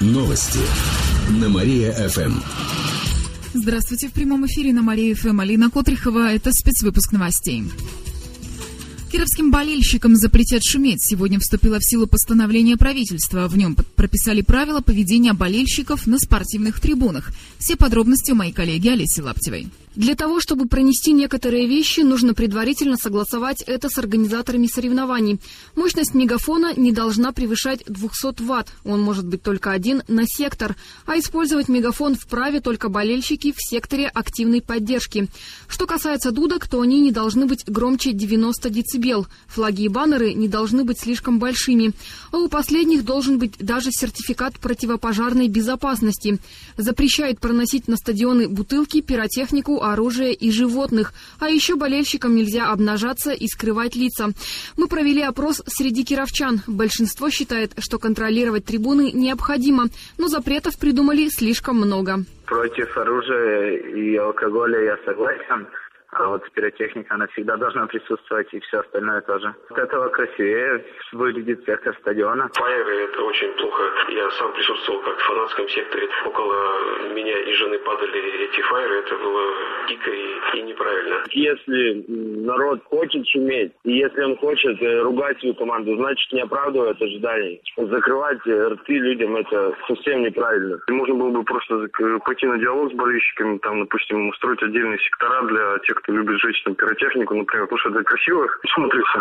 Новости на Мария-ФМ. Здравствуйте, в прямом эфире на Мария-ФМ. Алина Котрихова. Это спецвыпуск новостей. Кировским болельщикам запретят шуметь. Сегодня вступило в силу постановление правительства. В нем прописали правила поведения болельщиков на спортивных трибунах. Все подробности у моей коллеги Олеси Лаптевой. Для того, чтобы пронести некоторые вещи, нужно предварительно согласовать это с организаторами соревнований. Мощность мегафона не должна превышать 200 ватт. Он может быть только один на сектор. А использовать мегафон вправе только болельщики в секторе активной поддержки. Что касается дудок, то они не должны быть громче 90 дБ. Флаги и баннеры не должны быть слишком большими. А у последних должен быть даже сертификат противопожарной безопасности. Запрещает проносить на стадионы бутылки, пиротехнику, оружия и животных. А еще болельщикам нельзя обнажаться и скрывать лица. Мы провели опрос среди кировчан. Большинство считает, что контролировать трибуны необходимо, но запретов придумали слишком много. Против оружия и алкоголя я согласен. А вот пиротехника, она всегда должна присутствовать, и все остальное тоже. От этого красивее выглядит сектор стадиона. Фаеры – это очень плохо. Я сам присутствовал как в фанатском секторе. Около меня и жены падали эти фаеры. Это было дико и, и неправильно. Если народ хочет шуметь, и если он хочет э, ругать свою команду, значит не оправдывает ожиданий. Закрывать э, рты людям – это совсем неправильно. Можно было бы просто пойти на диалог с болельщиками, там, допустим, устроить отдельные сектора для тех, кто любит жечь там пиротехнику, например, потому что это красиво смотрится.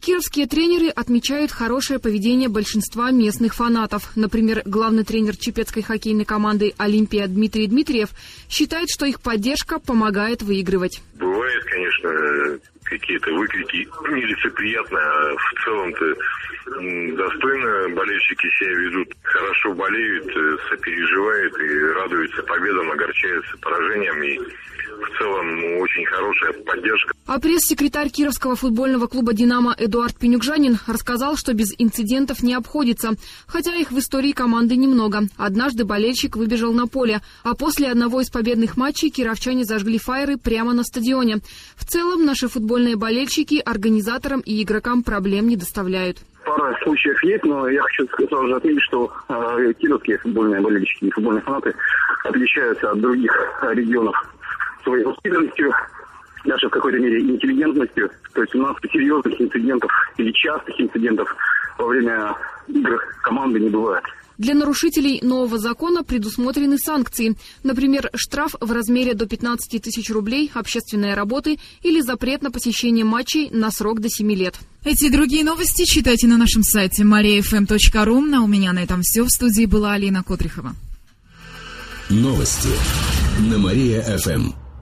Кировские тренеры отмечают хорошее поведение большинства местных фанатов. Например, главный тренер чепецкой хоккейной команды «Олимпия» Дмитрий Дмитриев считает, что их поддержка помогает выигрывать. Бывает, конечно, какие-то выкрики нелицеприятные, а в целом-то достойно болельщики себя ведут, хорошо болеют, э, сопереживают и радуются победам, огорчаются поражениям и в целом очень хорошая поддержка. А пресс-секретарь Кировского футбольного клуба «Динамо» Эдуард Пенюкжанин рассказал, что без инцидентов не обходится, хотя их в истории команды немного. Однажды болельщик выбежал на поле, а после одного из победных матчей кировчане зажгли фаеры прямо на стадионе. В целом наши футбольные болельщики организаторам и игрокам проблем не доставляют. Пара случаев есть, но я хочу сразу же отметить, что э, кировские футбольные болельщики и футбольные фанаты отличаются от других регионов своей воспитанностью, даже в какой-то мере интеллигентностью. То есть у нас серьезных инцидентов или частых инцидентов во время игр команды не бывает. Для нарушителей нового закона предусмотрены санкции. Например, штраф в размере до 15 тысяч рублей, общественные работы или запрет на посещение матчей на срок до 7 лет. Эти и другие новости читайте на нашем сайте mariafm.ru. А у меня на этом все. В студии была Алина Котрихова. Новости на Мария-ФМ.